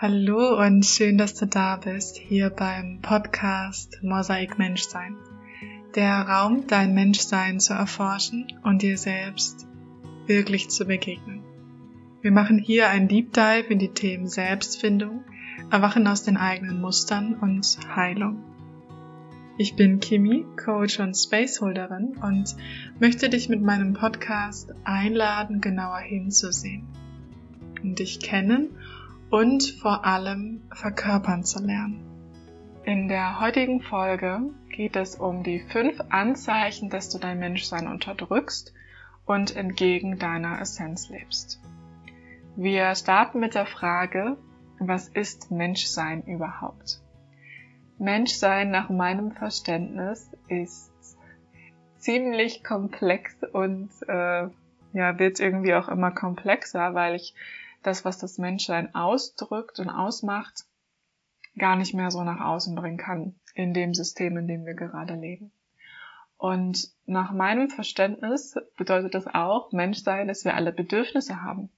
Hallo und schön, dass du da bist, hier beim Podcast Mosaik Menschsein. Der Raum, dein Menschsein zu erforschen und dir selbst wirklich zu begegnen. Wir machen hier ein Deep Dive in die Themen Selbstfindung, Erwachen aus den eigenen Mustern und Heilung. Ich bin Kimi, Coach und Spaceholderin und möchte dich mit meinem Podcast einladen, genauer hinzusehen und dich kennen und vor allem verkörpern zu lernen. In der heutigen Folge geht es um die fünf Anzeichen, dass du dein Menschsein unterdrückst und entgegen deiner Essenz lebst. Wir starten mit der Frage, was ist Menschsein überhaupt? Menschsein nach meinem Verständnis ist ziemlich komplex und äh, ja, wird irgendwie auch immer komplexer, weil ich das, was das Menschsein ausdrückt und ausmacht, gar nicht mehr so nach außen bringen kann in dem System, in dem wir gerade leben. Und nach meinem Verständnis bedeutet das auch, Menschsein, dass wir alle Bedürfnisse haben,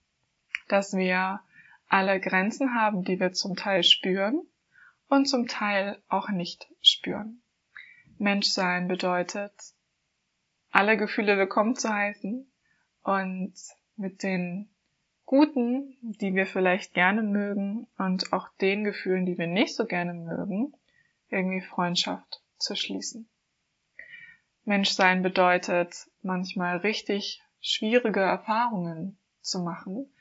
dass wir alle Grenzen haben, die wir zum Teil spüren und zum Teil auch nicht spüren. Menschsein bedeutet, alle Gefühle willkommen zu heißen und mit den Guten, die wir vielleicht gerne mögen und auch den Gefühlen, die wir nicht so gerne mögen, irgendwie Freundschaft zu schließen. Menschsein bedeutet manchmal richtig schwierige Erfahrungen zu machen,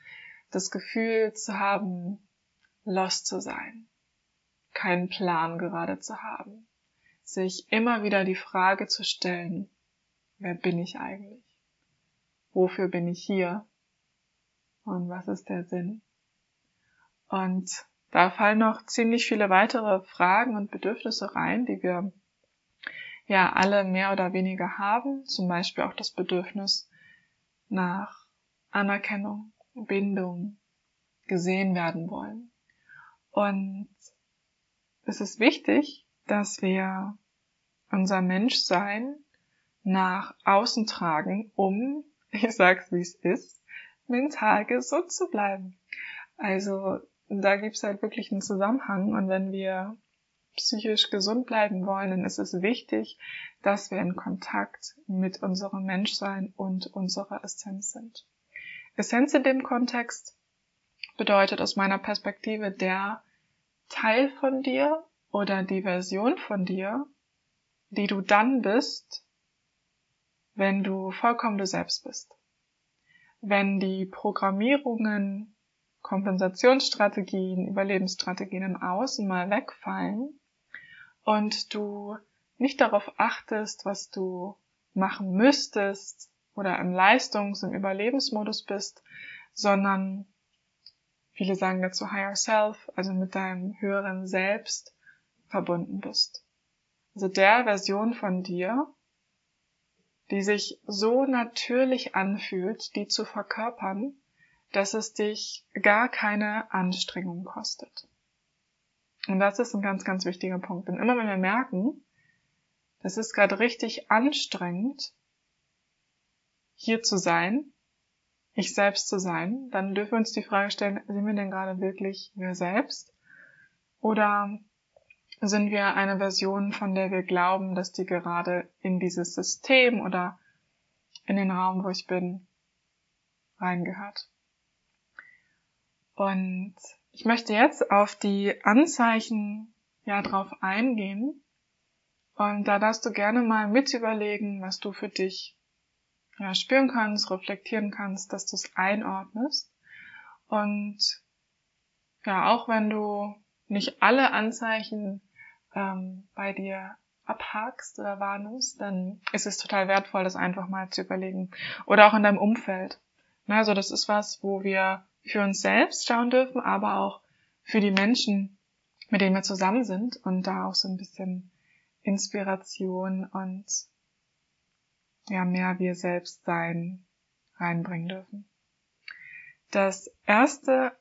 das Gefühl zu haben, lost zu sein, keinen Plan gerade zu haben, sich immer wieder die Frage zu stellen, wer bin ich eigentlich? Wofür bin ich hier? Und was ist der Sinn? Und da fallen noch ziemlich viele weitere Fragen und Bedürfnisse rein, die wir ja alle mehr oder weniger haben. Zum Beispiel auch das Bedürfnis nach Anerkennung, Bindung, gesehen werden wollen. Und es ist wichtig, dass wir unser Menschsein nach außen tragen, um, ich sag's wie es ist, mental gesund zu bleiben. Also da gibt's halt wirklich einen Zusammenhang und wenn wir psychisch gesund bleiben wollen, dann ist es wichtig, dass wir in Kontakt mit unserem Menschsein und unserer Essenz sind. Essenz in dem Kontext bedeutet aus meiner Perspektive der Teil von dir oder die Version von dir, die du dann bist, wenn du vollkommen du selbst bist wenn die Programmierungen, Kompensationsstrategien, Überlebensstrategien im Außen mal wegfallen und du nicht darauf achtest, was du machen müsstest oder im Leistungs- und Überlebensmodus bist, sondern viele sagen dazu Higher Self, also mit deinem höheren Selbst verbunden bist. Also der Version von dir, die sich so natürlich anfühlt, die zu verkörpern, dass es dich gar keine Anstrengung kostet. Und das ist ein ganz, ganz wichtiger Punkt. Denn immer wenn wir merken, das ist gerade richtig anstrengend, hier zu sein, ich selbst zu sein, dann dürfen wir uns die Frage stellen, sind wir denn gerade wirklich wir selbst? Oder sind wir eine Version, von der wir glauben, dass die gerade in dieses System oder in den Raum, wo ich bin, reingehört. Und ich möchte jetzt auf die Anzeichen ja drauf eingehen. Und da darfst du gerne mal mit überlegen, was du für dich ja, spüren kannst, reflektieren kannst, dass du es einordnest. Und ja, auch wenn du nicht alle Anzeichen ähm, bei dir abhakst oder wahrnimmst, dann ist es total wertvoll, das einfach mal zu überlegen. Oder auch in deinem Umfeld. Also das ist was, wo wir für uns selbst schauen dürfen, aber auch für die Menschen, mit denen wir zusammen sind und da auch so ein bisschen Inspiration und ja, mehr wir selbst sein reinbringen dürfen. Das erste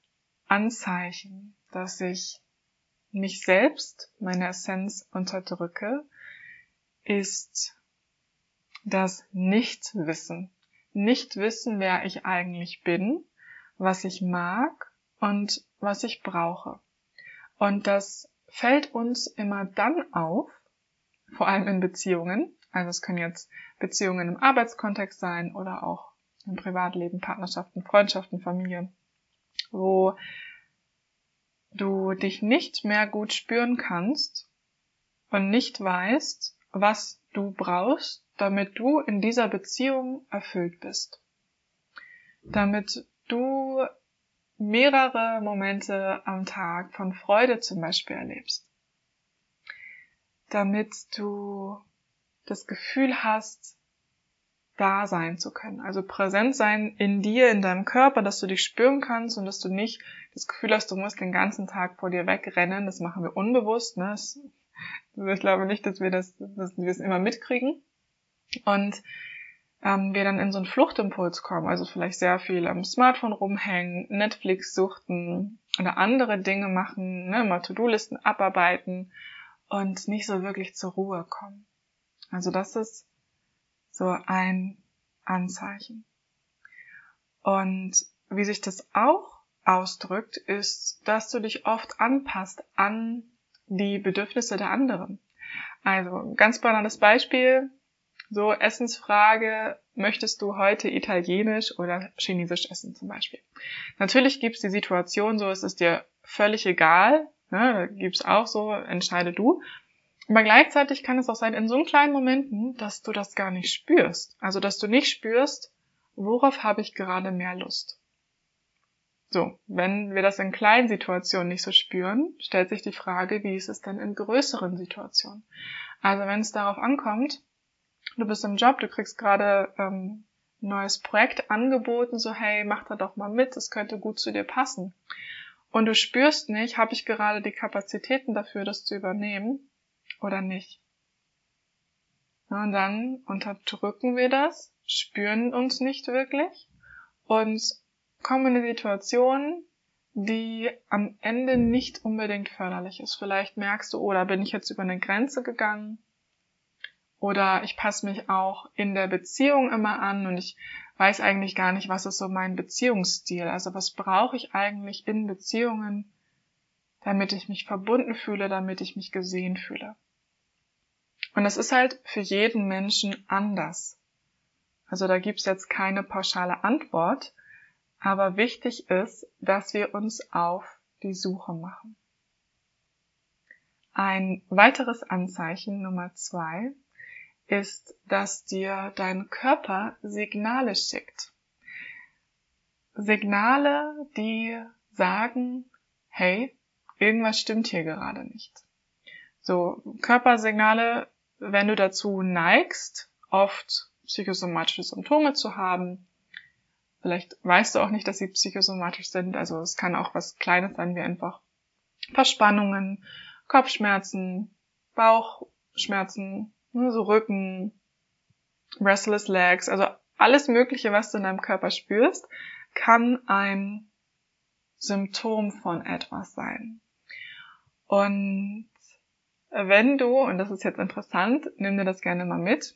Anzeichen, das ich mich selbst, meine Essenz unterdrücke, ist das Nichtwissen. Nicht wissen, wer ich eigentlich bin, was ich mag und was ich brauche. Und das fällt uns immer dann auf, vor allem in Beziehungen. Also es können jetzt Beziehungen im Arbeitskontext sein oder auch im Privatleben, Partnerschaften, Freundschaften, Familie, wo du dich nicht mehr gut spüren kannst und nicht weißt, was du brauchst, damit du in dieser Beziehung erfüllt bist. Damit du mehrere Momente am Tag von Freude zum Beispiel erlebst. Damit du das Gefühl hast, da sein zu können. Also präsent sein in dir, in deinem Körper, dass du dich spüren kannst und dass du nicht das Gefühl hast, du musst den ganzen Tag vor dir wegrennen. Das machen wir unbewusst. Ne? Ich glaube nicht, dass wir das, dass wir es immer mitkriegen. Und ähm, wir dann in so einen Fluchtimpuls kommen, also vielleicht sehr viel am Smartphone rumhängen, Netflix suchten oder andere Dinge machen, ne, mal To-Do-Listen abarbeiten und nicht so wirklich zur Ruhe kommen. Also das ist so ein Anzeichen. Und wie sich das auch ausdrückt, ist, dass du dich oft anpasst an die Bedürfnisse der anderen. Also ganz banales Beispiel, so Essensfrage, möchtest du heute italienisch oder chinesisch essen zum Beispiel? Natürlich gibt's die Situation, so ist es dir völlig egal, ne, da gibt's auch so, entscheide du. Aber gleichzeitig kann es auch sein, in so kleinen Momenten, dass du das gar nicht spürst. Also, dass du nicht spürst, worauf habe ich gerade mehr Lust. So, wenn wir das in kleinen Situationen nicht so spüren, stellt sich die Frage, wie ist es denn in größeren Situationen? Also, wenn es darauf ankommt, du bist im Job, du kriegst gerade ähm, neues Projekt angeboten, so hey, mach da doch mal mit, es könnte gut zu dir passen. Und du spürst nicht, habe ich gerade die Kapazitäten dafür, das zu übernehmen oder nicht. Und dann unterdrücken wir das, spüren uns nicht wirklich und kommen in eine Situation, die am Ende nicht unbedingt förderlich ist. Vielleicht merkst du, oh, da bin ich jetzt über eine Grenze gegangen oder ich passe mich auch in der Beziehung immer an und ich weiß eigentlich gar nicht, was ist so mein Beziehungsstil. Also was brauche ich eigentlich in Beziehungen, damit ich mich verbunden fühle, damit ich mich gesehen fühle. Und es ist halt für jeden Menschen anders. Also da gibt's jetzt keine pauschale Antwort, aber wichtig ist, dass wir uns auf die Suche machen. Ein weiteres Anzeichen Nummer zwei ist, dass dir dein Körper Signale schickt. Signale, die sagen, hey, irgendwas stimmt hier gerade nicht. So, Körpersignale, wenn du dazu neigst, oft psychosomatische Symptome zu haben, vielleicht weißt du auch nicht, dass sie psychosomatisch sind, also es kann auch was Kleines sein, wie einfach Verspannungen, Kopfschmerzen, Bauchschmerzen, Ne, so Rücken, restless legs, also alles Mögliche, was du in deinem Körper spürst, kann ein Symptom von etwas sein. Und wenn du, und das ist jetzt interessant, nimm dir das gerne mal mit,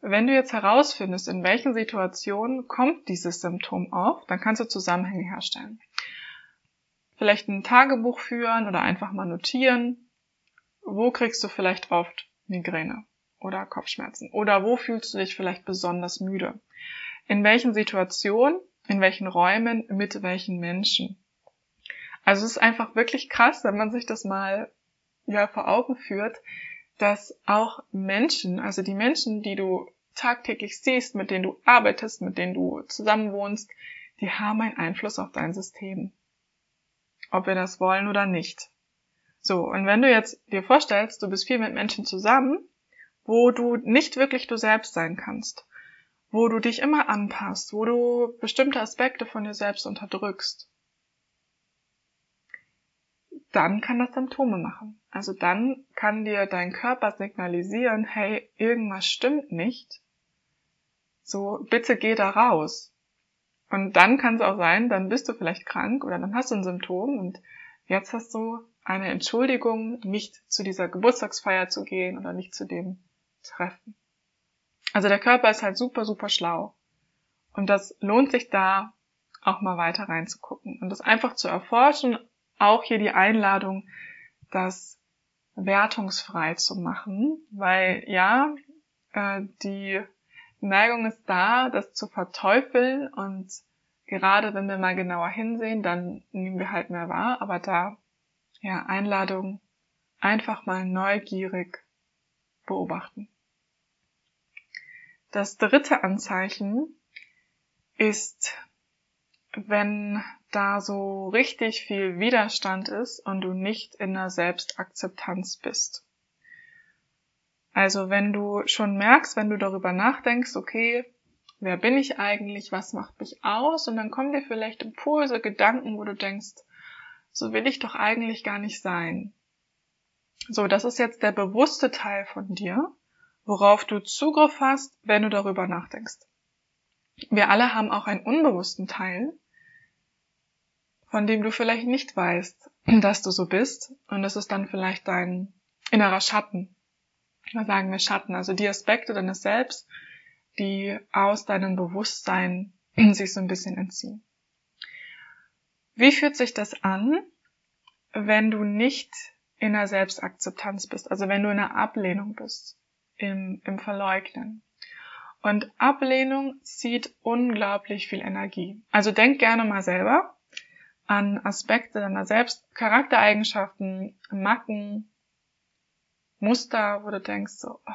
wenn du jetzt herausfindest, in welchen Situationen kommt dieses Symptom auf, dann kannst du Zusammenhänge herstellen. Vielleicht ein Tagebuch führen oder einfach mal notieren. Wo kriegst du vielleicht oft Migräne oder Kopfschmerzen? Oder wo fühlst du dich vielleicht besonders müde? In welchen Situationen, in welchen Räumen, mit welchen Menschen? Also es ist einfach wirklich krass, wenn man sich das mal ja vor Augen führt, dass auch Menschen, also die Menschen, die du tagtäglich siehst, mit denen du arbeitest, mit denen du zusammenwohnst, die haben einen Einfluss auf dein System. Ob wir das wollen oder nicht. So, und wenn du jetzt dir vorstellst, du bist viel mit Menschen zusammen, wo du nicht wirklich du selbst sein kannst, wo du dich immer anpasst, wo du bestimmte Aspekte von dir selbst unterdrückst, dann kann das Symptome machen. Also dann kann dir dein Körper signalisieren, hey, irgendwas stimmt nicht. So, bitte geh da raus. Und dann kann es auch sein, dann bist du vielleicht krank oder dann hast du ein Symptom und jetzt hast du eine Entschuldigung, nicht zu dieser Geburtstagsfeier zu gehen oder nicht zu dem Treffen. Also der Körper ist halt super, super schlau. Und das lohnt sich da auch mal weiter reinzugucken und das einfach zu erforschen auch hier die Einladung, das wertungsfrei zu machen, weil ja, äh, die Neigung ist da, das zu verteufeln und gerade wenn wir mal genauer hinsehen, dann nehmen wir halt mehr wahr, aber da, ja, Einladung, einfach mal neugierig beobachten. Das dritte Anzeichen ist, wenn da so richtig viel Widerstand ist und du nicht in der Selbstakzeptanz bist. Also wenn du schon merkst, wenn du darüber nachdenkst, okay, wer bin ich eigentlich, was macht mich aus, und dann kommen dir vielleicht Impulse, Gedanken, wo du denkst, so will ich doch eigentlich gar nicht sein. So, das ist jetzt der bewusste Teil von dir, worauf du Zugriff hast, wenn du darüber nachdenkst. Wir alle haben auch einen unbewussten Teil, von dem du vielleicht nicht weißt, dass du so bist. Und das ist dann vielleicht dein innerer Schatten. Was sagen wir Schatten? Also die Aspekte deines Selbst, die aus deinem Bewusstsein sich so ein bisschen entziehen. Wie fühlt sich das an, wenn du nicht in der Selbstakzeptanz bist, also wenn du in der Ablehnung bist, im, im Verleugnen? Und Ablehnung zieht unglaublich viel Energie. Also denk gerne mal selber, an Aspekte deiner selbst, Charaktereigenschaften, Macken, Muster, wo du denkst, so, oh,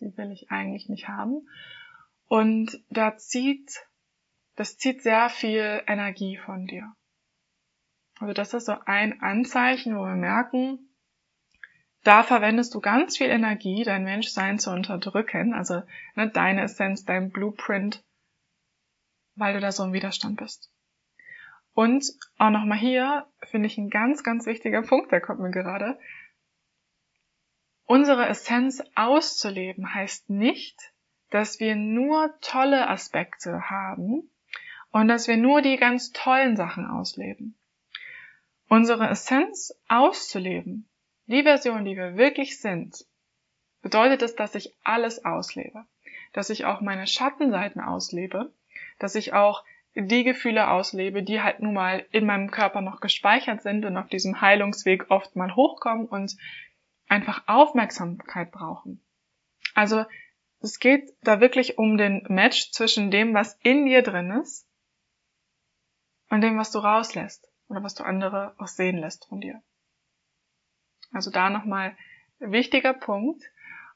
die will ich eigentlich nicht haben. Und da zieht, das zieht sehr viel Energie von dir. Also das ist so ein Anzeichen, wo wir merken, da verwendest du ganz viel Energie, dein Menschsein zu unterdrücken, also ne, deine Essenz, dein Blueprint, weil du da so im Widerstand bist. Und auch nochmal hier finde ich ein ganz, ganz wichtiger Punkt, der kommt mir gerade. Unsere Essenz auszuleben heißt nicht, dass wir nur tolle Aspekte haben und dass wir nur die ganz tollen Sachen ausleben. Unsere Essenz auszuleben, die Version, die wir wirklich sind, bedeutet es, dass ich alles auslebe, dass ich auch meine Schattenseiten auslebe, dass ich auch die Gefühle auslebe, die halt nun mal in meinem Körper noch gespeichert sind und auf diesem Heilungsweg oft mal hochkommen und einfach Aufmerksamkeit brauchen. Also es geht da wirklich um den Match zwischen dem, was in dir drin ist und dem, was du rauslässt oder was du andere auch sehen lässt von dir. Also da nochmal wichtiger Punkt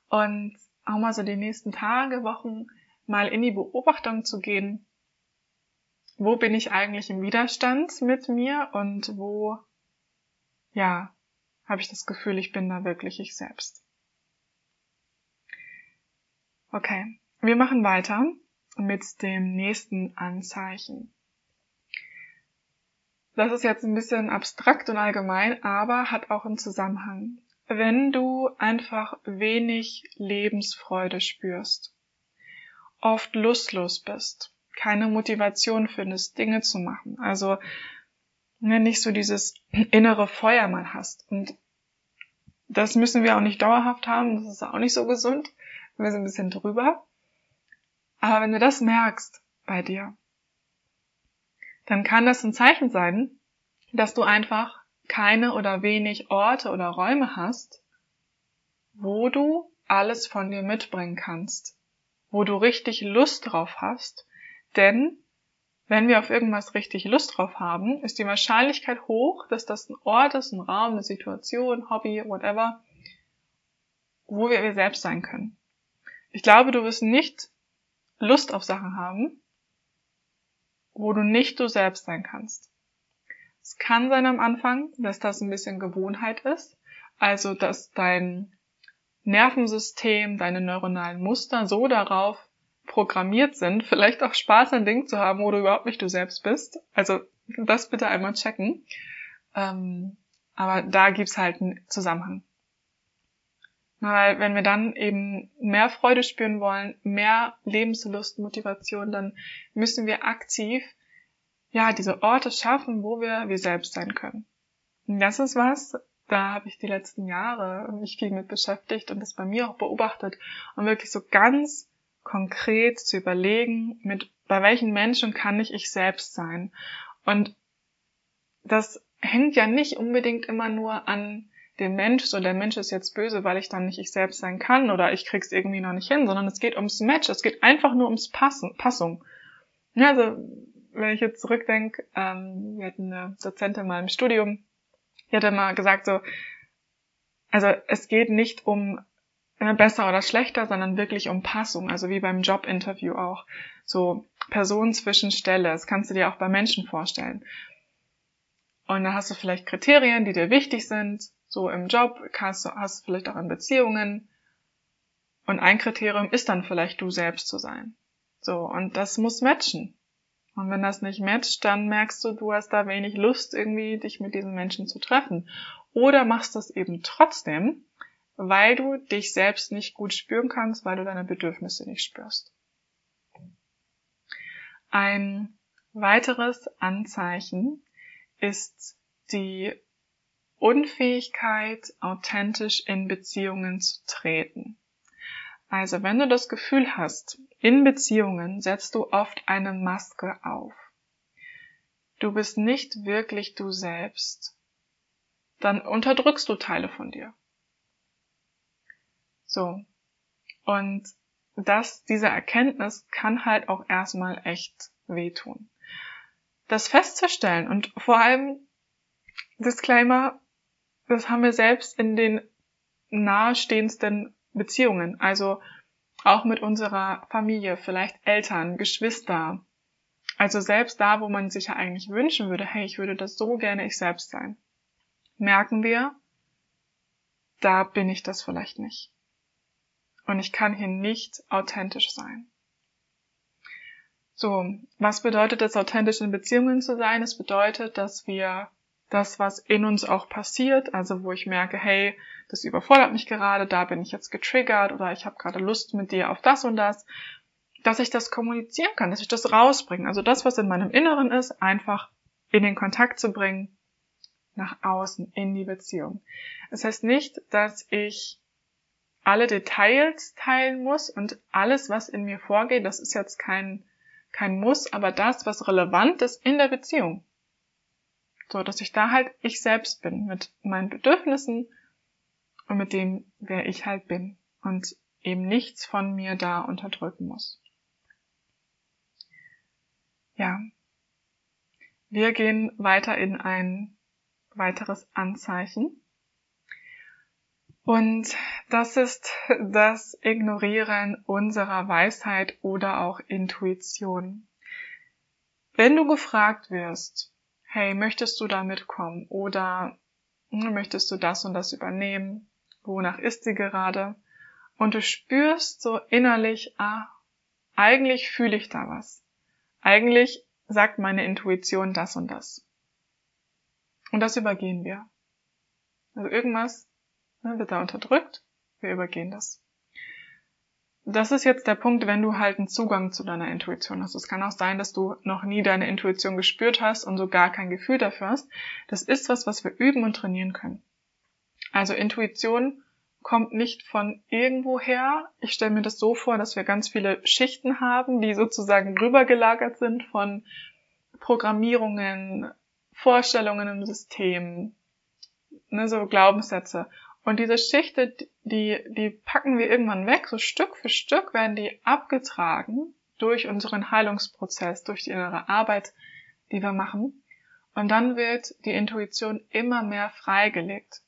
und auch mal so die nächsten Tage, Wochen mal in die Beobachtung zu gehen, wo bin ich eigentlich im Widerstand mit mir und wo, ja, habe ich das Gefühl, ich bin da wirklich ich selbst. Okay, wir machen weiter mit dem nächsten Anzeichen. Das ist jetzt ein bisschen abstrakt und allgemein, aber hat auch einen Zusammenhang. Wenn du einfach wenig Lebensfreude spürst, oft lustlos bist, keine Motivation findest, Dinge zu machen. Also ne, nicht so dieses innere Feuer mal hast. Und das müssen wir auch nicht dauerhaft haben, das ist auch nicht so gesund. Wir sind ein bisschen drüber. Aber wenn du das merkst bei dir, dann kann das ein Zeichen sein, dass du einfach keine oder wenig Orte oder Räume hast, wo du alles von dir mitbringen kannst, wo du richtig Lust drauf hast, denn wenn wir auf irgendwas richtig Lust drauf haben, ist die Wahrscheinlichkeit hoch, dass das ein Ort ist, ein Raum, eine Situation, Hobby, whatever, wo wir wir selbst sein können. Ich glaube, du wirst nicht Lust auf Sachen haben, wo du nicht du selbst sein kannst. Es kann sein am Anfang, dass das ein bisschen Gewohnheit ist, also dass dein Nervensystem, deine neuronalen Muster so darauf programmiert sind, vielleicht auch Spaß an Dingen zu haben, wo du überhaupt nicht du selbst bist. Also das bitte einmal checken. Ähm, aber da gibt's halt einen Zusammenhang. Weil wenn wir dann eben mehr Freude spüren wollen, mehr Lebenslust, Motivation, dann müssen wir aktiv ja diese Orte schaffen, wo wir wir selbst sein können. Und das ist was, da habe ich die letzten Jahre mich viel mit beschäftigt und das bei mir auch beobachtet und wirklich so ganz konkret zu überlegen, mit bei welchen Menschen kann ich ich selbst sein. Und das hängt ja nicht unbedingt immer nur an dem Mensch, so der Mensch ist jetzt böse, weil ich dann nicht ich selbst sein kann oder ich krieg's irgendwie noch nicht hin, sondern es geht ums Match, es geht einfach nur ums Passen, Passung. Ja, also wenn ich jetzt zurückdenke, ähm, wir hatten eine Dozentin mal im Studium, die hat mal gesagt so, also es geht nicht um besser oder schlechter, sondern wirklich um Passung, also wie beim Jobinterview auch. So Person zwischen Stelle, das kannst du dir auch bei Menschen vorstellen. Und da hast du vielleicht Kriterien, die dir wichtig sind, so im Job, hast du, hast du vielleicht auch in Beziehungen. Und ein Kriterium ist dann vielleicht du selbst zu sein. So, und das muss matchen. Und wenn das nicht matcht, dann merkst du, du hast da wenig Lust, irgendwie dich mit diesen Menschen zu treffen. Oder machst das eben trotzdem, weil du dich selbst nicht gut spüren kannst, weil du deine Bedürfnisse nicht spürst. Ein weiteres Anzeichen ist die Unfähigkeit, authentisch in Beziehungen zu treten. Also wenn du das Gefühl hast, in Beziehungen setzt du oft eine Maske auf. Du bist nicht wirklich du selbst. Dann unterdrückst du Teile von dir. So. Und das, diese Erkenntnis kann halt auch erstmal echt wehtun. Das festzustellen und vor allem, Disclaimer, das haben wir selbst in den nahestehendsten Beziehungen, also auch mit unserer Familie, vielleicht Eltern, Geschwister. Also selbst da, wo man sich ja eigentlich wünschen würde, hey, ich würde das so gerne ich selbst sein, merken wir, da bin ich das vielleicht nicht und ich kann hier nicht authentisch sein. So, was bedeutet es, authentisch in Beziehungen zu sein? Es bedeutet, dass wir das, was in uns auch passiert, also wo ich merke, hey, das überfordert mich gerade, da bin ich jetzt getriggert oder ich habe gerade Lust mit dir auf das und das, dass ich das kommunizieren kann, dass ich das rausbringe. Also das, was in meinem Inneren ist, einfach in den Kontakt zu bringen, nach außen, in die Beziehung. Das heißt nicht, dass ich alle Details teilen muss und alles, was in mir vorgeht, das ist jetzt kein, kein Muss, aber das, was relevant ist in der Beziehung. So, dass ich da halt ich selbst bin, mit meinen Bedürfnissen und mit dem, wer ich halt bin und eben nichts von mir da unterdrücken muss. Ja. Wir gehen weiter in ein weiteres Anzeichen. Und das ist das Ignorieren unserer Weisheit oder auch Intuition. Wenn du gefragt wirst, hey, möchtest du da mitkommen oder hm, möchtest du das und das übernehmen? Wonach ist sie gerade? Und du spürst so innerlich, ah, eigentlich fühle ich da was. Eigentlich sagt meine Intuition das und das. Und das übergehen wir. Also irgendwas Ne, wird da unterdrückt, wir übergehen das. Das ist jetzt der Punkt, wenn du halt einen Zugang zu deiner Intuition hast. Es kann auch sein, dass du noch nie deine Intuition gespürt hast und so gar kein Gefühl dafür hast. Das ist was, was wir üben und trainieren können. Also Intuition kommt nicht von irgendwoher. Ich stelle mir das so vor, dass wir ganz viele Schichten haben, die sozusagen rübergelagert sind von Programmierungen, Vorstellungen im System, ne, so Glaubenssätze. Und diese Schichte, die, die packen wir irgendwann weg, so Stück für Stück werden die abgetragen durch unseren Heilungsprozess, durch die innere Arbeit, die wir machen. Und dann wird die Intuition immer mehr freigelegt.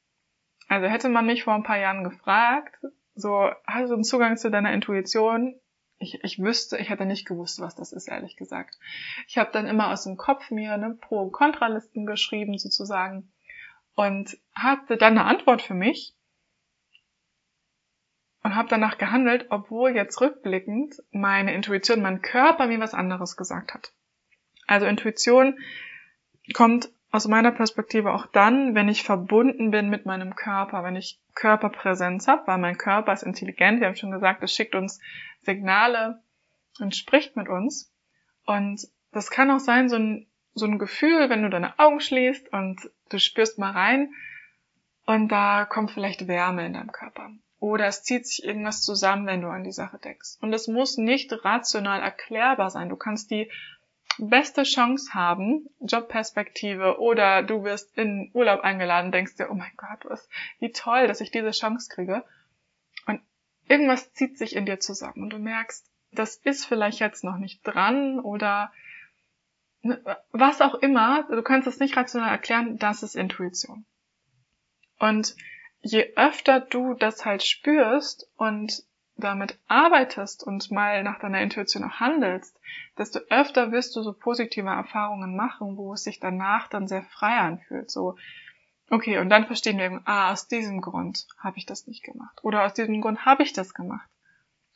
Also hätte man mich vor ein paar Jahren gefragt, so, hast du einen Zugang zu deiner Intuition? Ich, ich wüsste, ich hätte nicht gewusst, was das ist, ehrlich gesagt. Ich habe dann immer aus dem Kopf mir ne, Pro- und Kontralisten geschrieben, sozusagen und hatte dann eine Antwort für mich und habe danach gehandelt, obwohl jetzt rückblickend meine Intuition, mein Körper mir was anderes gesagt hat. Also Intuition kommt aus meiner Perspektive auch dann, wenn ich verbunden bin mit meinem Körper, wenn ich Körperpräsenz habe, weil mein Körper ist intelligent, wir haben schon gesagt, es schickt uns Signale und spricht mit uns. Und das kann auch sein, so ein so ein Gefühl, wenn du deine Augen schließt und du spürst mal rein und da kommt vielleicht Wärme in deinem Körper. Oder es zieht sich irgendwas zusammen, wenn du an die Sache denkst. Und es muss nicht rational erklärbar sein. Du kannst die beste Chance haben, Jobperspektive oder du wirst in Urlaub eingeladen, denkst dir, oh mein Gott, was, wie toll, dass ich diese Chance kriege. Und irgendwas zieht sich in dir zusammen und du merkst, das ist vielleicht jetzt noch nicht dran oder was auch immer, du kannst es nicht rational erklären, das ist Intuition. Und je öfter du das halt spürst und damit arbeitest und mal nach deiner Intuition auch handelst, desto öfter wirst du so positive Erfahrungen machen, wo es sich danach dann sehr frei anfühlt. So, okay, und dann verstehen wir, ah, aus diesem Grund habe ich das nicht gemacht. Oder aus diesem Grund habe ich das gemacht.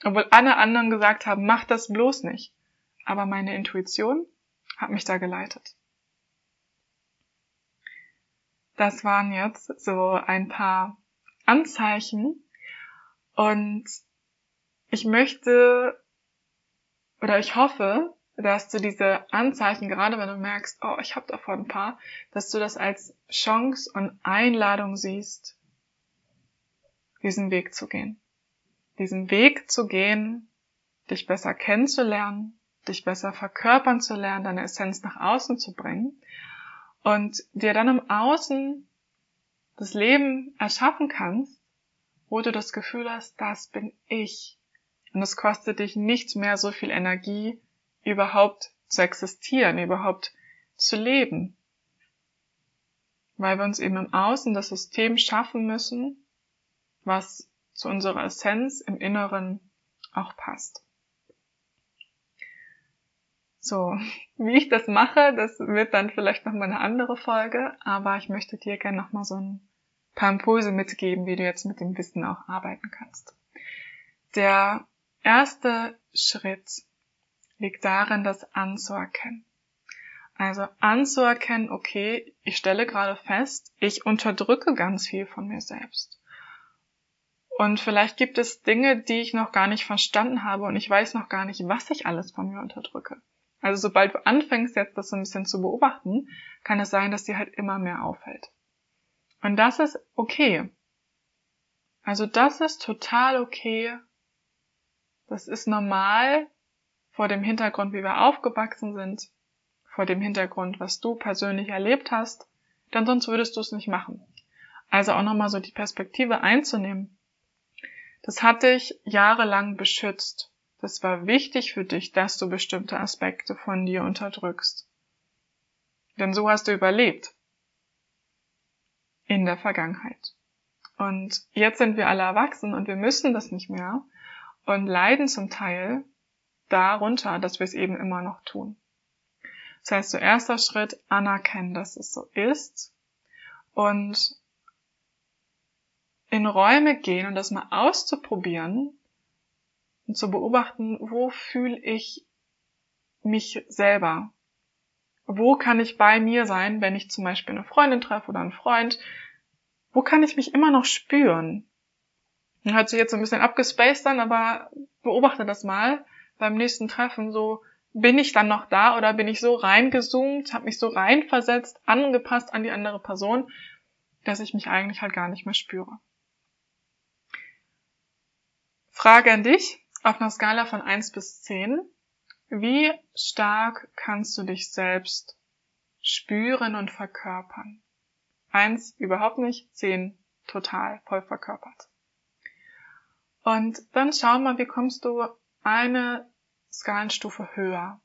Obwohl alle anderen gesagt haben, mach das bloß nicht. Aber meine Intuition hat mich da geleitet. Das waren jetzt so ein paar Anzeichen und ich möchte oder ich hoffe, dass du diese Anzeichen, gerade wenn du merkst, oh, ich habe davon ein paar, dass du das als Chance und Einladung siehst, diesen Weg zu gehen. Diesen Weg zu gehen, dich besser kennenzulernen, dich besser verkörpern zu lernen, deine Essenz nach außen zu bringen und dir dann im Außen das Leben erschaffen kannst, wo du das Gefühl hast, das bin ich. Und es kostet dich nicht mehr so viel Energie, überhaupt zu existieren, überhaupt zu leben. Weil wir uns eben im Außen das System schaffen müssen, was zu unserer Essenz im Inneren auch passt. So, wie ich das mache, das wird dann vielleicht nochmal eine andere Folge, aber ich möchte dir gerne nochmal so ein paar Impulse mitgeben, wie du jetzt mit dem Wissen auch arbeiten kannst. Der erste Schritt liegt darin, das anzuerkennen. Also anzuerkennen, okay, ich stelle gerade fest, ich unterdrücke ganz viel von mir selbst. Und vielleicht gibt es Dinge, die ich noch gar nicht verstanden habe und ich weiß noch gar nicht, was ich alles von mir unterdrücke. Also sobald du anfängst, jetzt das so ein bisschen zu beobachten, kann es sein, dass dir halt immer mehr auffällt. Und das ist okay. Also das ist total okay, das ist normal vor dem Hintergrund, wie wir aufgewachsen sind, vor dem Hintergrund, was du persönlich erlebt hast, denn sonst würdest du es nicht machen. Also auch nochmal so die Perspektive einzunehmen. Das hat dich jahrelang beschützt. Das war wichtig für dich, dass du bestimmte Aspekte von dir unterdrückst. Denn so hast du überlebt. In der Vergangenheit. Und jetzt sind wir alle erwachsen und wir müssen das nicht mehr und leiden zum Teil darunter, dass wir es eben immer noch tun. Das heißt, so erster Schritt, anerkennen, dass es so ist und in Räume gehen und das mal auszuprobieren und zu beobachten, wo fühle ich mich selber? Wo kann ich bei mir sein, wenn ich zum Beispiel eine Freundin treffe oder einen Freund? Wo kann ich mich immer noch spüren? Hört sich jetzt so ein bisschen abgespaced an, aber beobachte das mal beim nächsten Treffen. So, bin ich dann noch da oder bin ich so reingezoomt, habe mich so reinversetzt, angepasst an die andere Person, dass ich mich eigentlich halt gar nicht mehr spüre. Frage an dich auf einer Skala von 1 bis 10. Wie stark kannst du dich selbst spüren und verkörpern? 1 überhaupt nicht, 10 total voll verkörpert. Und dann schau mal, wie kommst du eine Skalenstufe höher.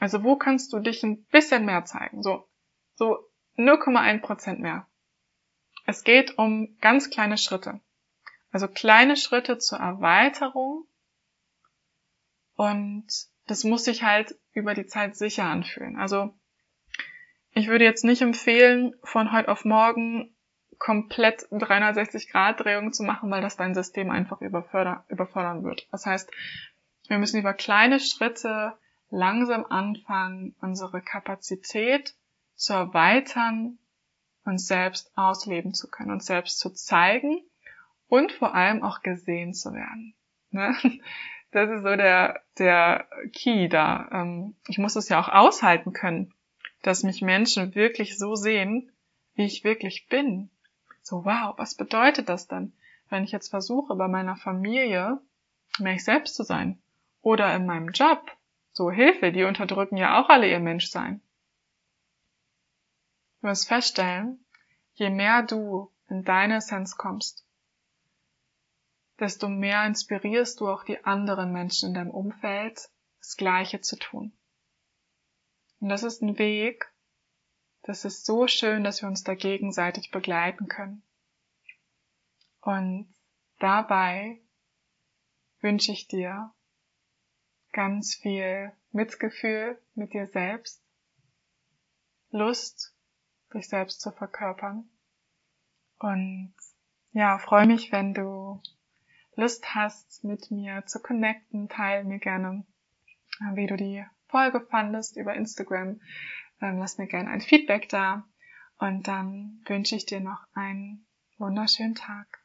Also wo kannst du dich ein bisschen mehr zeigen? So, so 0,1% mehr. Es geht um ganz kleine Schritte. Also kleine Schritte zur Erweiterung. Und das muss sich halt über die Zeit sicher anfühlen. Also ich würde jetzt nicht empfehlen, von heute auf morgen komplett 360 Grad Drehung zu machen, weil das dein System einfach überfordern wird. Das heißt, wir müssen über kleine Schritte langsam anfangen, unsere Kapazität zu erweitern, uns selbst ausleben zu können, uns selbst zu zeigen und vor allem auch gesehen zu werden. Ne? Das ist so der, der Key da. Ähm, ich muss es ja auch aushalten können, dass mich Menschen wirklich so sehen, wie ich wirklich bin. So, wow, was bedeutet das dann, wenn ich jetzt versuche, bei meiner Familie mehr ich selbst zu sein oder in meinem Job so Hilfe, die unterdrücken ja auch alle ihr Menschsein. Du wirst feststellen, je mehr du in deine Essenz kommst, desto mehr inspirierst du auch die anderen Menschen in deinem Umfeld, das Gleiche zu tun. Und das ist ein Weg, das ist so schön, dass wir uns da gegenseitig begleiten können. Und dabei wünsche ich dir ganz viel Mitgefühl mit dir selbst, Lust, dich selbst zu verkörpern. Und ja, freue mich, wenn du Lust hast, mit mir zu connecten. Teil mir gerne, äh, wie du die Folge fandest über Instagram. Ähm, lass mir gerne ein Feedback da. Und dann wünsche ich dir noch einen wunderschönen Tag.